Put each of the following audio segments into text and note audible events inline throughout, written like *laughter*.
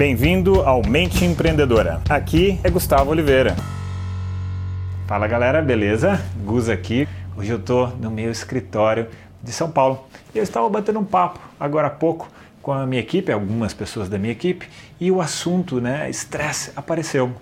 Bem-vindo ao Mente Empreendedora. Aqui é Gustavo Oliveira. Fala galera, beleza? Gus aqui. Hoje eu tô no meu escritório de São Paulo. Eu estava batendo um papo agora há pouco com a minha equipe, algumas pessoas da minha equipe, e o assunto, né, estresse, apareceu.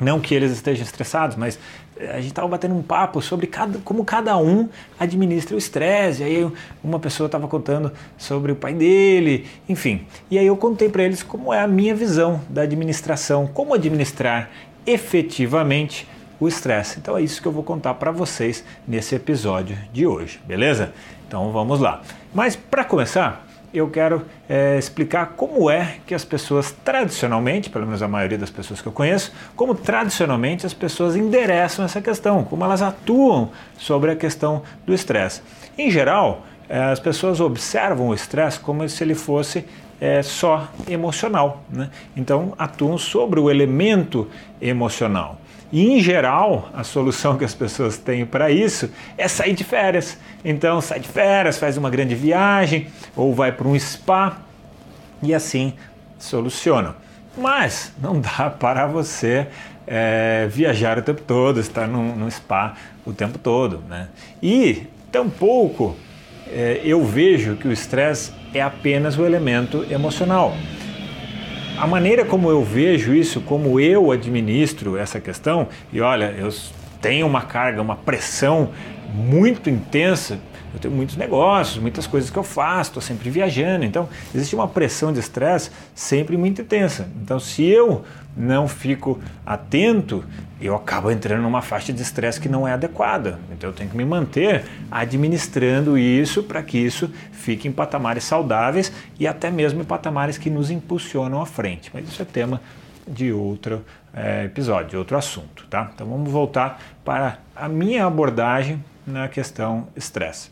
Não que eles estejam estressados, mas eh, a gente estava batendo um papo sobre cada, como cada um administra o estresse. Aí uma pessoa estava contando sobre o pai dele, enfim. E aí eu contei para eles como é a minha visão da administração, como administrar efetivamente o estresse. Então é isso que eu vou contar para vocês nesse episódio de hoje, beleza? Então vamos lá. Mas para começar, eu quero é, explicar como é que as pessoas tradicionalmente, pelo menos a maioria das pessoas que eu conheço, como tradicionalmente as pessoas endereçam essa questão, como elas atuam sobre a questão do estresse. Em geral, é, as pessoas observam o estresse como se ele fosse é, só emocional, né? então atuam sobre o elemento emocional. E em geral, a solução que as pessoas têm para isso é sair de férias. Então, sai de férias, faz uma grande viagem ou vai para um spa e assim soluciona. Mas não dá *laughs* para você é, viajar o tempo todo, estar num, num, spa o tempo todo. Né? E tampouco é, eu vejo que o estresse é apenas o elemento emocional. A maneira como eu vejo isso, como eu administro essa questão, e olha, eu tenho uma carga, uma pressão muito intensa eu tenho muitos negócios, muitas coisas que eu faço, estou sempre viajando. Então, existe uma pressão de estresse sempre muito intensa. Então, se eu não fico atento, eu acabo entrando numa faixa de estresse que não é adequada. Então, eu tenho que me manter administrando isso para que isso fique em patamares saudáveis e até mesmo em patamares que nos impulsionam à frente. Mas isso é tema de outro é, episódio, de outro assunto, tá? Então vamos voltar para a minha abordagem na questão estresse.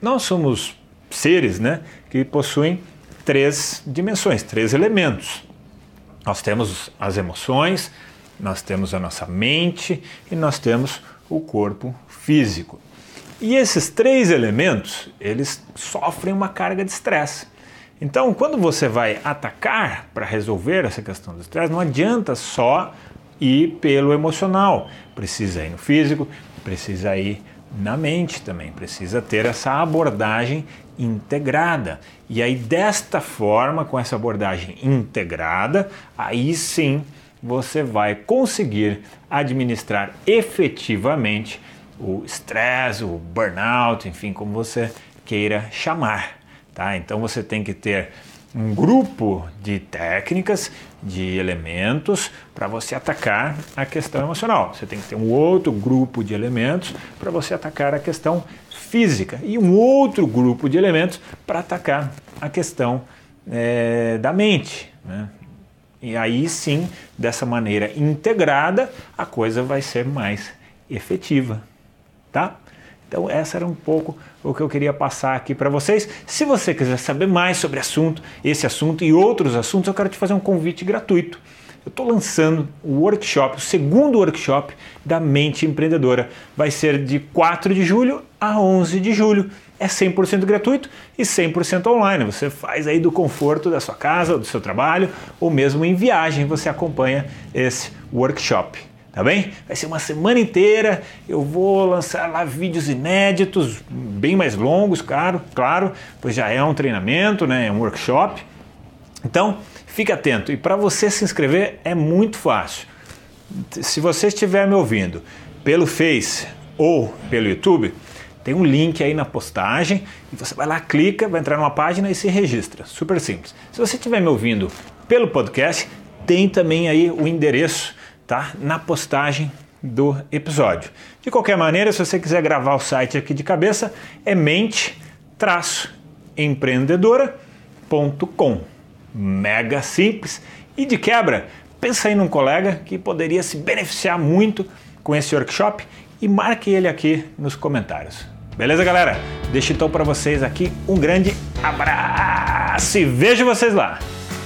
Nós somos seres né, que possuem três dimensões, três elementos. Nós temos as emoções, nós temos a nossa mente e nós temos o corpo físico. E esses três elementos, eles sofrem uma carga de estresse. Então, quando você vai atacar para resolver essa questão do estresse, não adianta só ir pelo emocional. Precisa ir no físico, precisa ir na mente também, precisa ter essa abordagem integrada. E aí, desta forma, com essa abordagem integrada, aí sim você vai conseguir administrar efetivamente o estresse, o burnout, enfim, como você queira chamar. Tá? Então você tem que ter um grupo de técnicas, de elementos para você atacar a questão emocional. Você tem que ter um outro grupo de elementos para você atacar a questão física e um outro grupo de elementos para atacar a questão é, da mente. Né? E aí sim, dessa maneira integrada, a coisa vai ser mais efetiva. Tá? Então, essa era um pouco o que eu queria passar aqui para vocês. Se você quiser saber mais sobre assunto, esse assunto e outros assuntos, eu quero te fazer um convite gratuito. Eu estou lançando o workshop, o segundo workshop da Mente Empreendedora. Vai ser de 4 de julho a 11 de julho. É 100% gratuito e 100% online. Você faz aí do conforto da sua casa, do seu trabalho, ou mesmo em viagem, você acompanha esse workshop tá bem? Vai ser uma semana inteira, eu vou lançar lá vídeos inéditos, bem mais longos, claro, claro, pois já é um treinamento, né? É um workshop. Então, fique atento. E para você se inscrever é muito fácil. Se você estiver me ouvindo pelo Face ou pelo YouTube, tem um link aí na postagem e você vai lá, clica, vai entrar numa página e se registra. Super simples. Se você estiver me ouvindo pelo podcast, tem também aí o endereço tá? na postagem do episódio. De qualquer maneira, se você quiser gravar o site aqui de cabeça, é mente-empreendedora.com. Mega simples. E de quebra, pensa aí num colega que poderia se beneficiar muito com esse workshop e marque ele aqui nos comentários. Beleza, galera? Deixo então para vocês aqui um grande abraço e vejo vocês lá.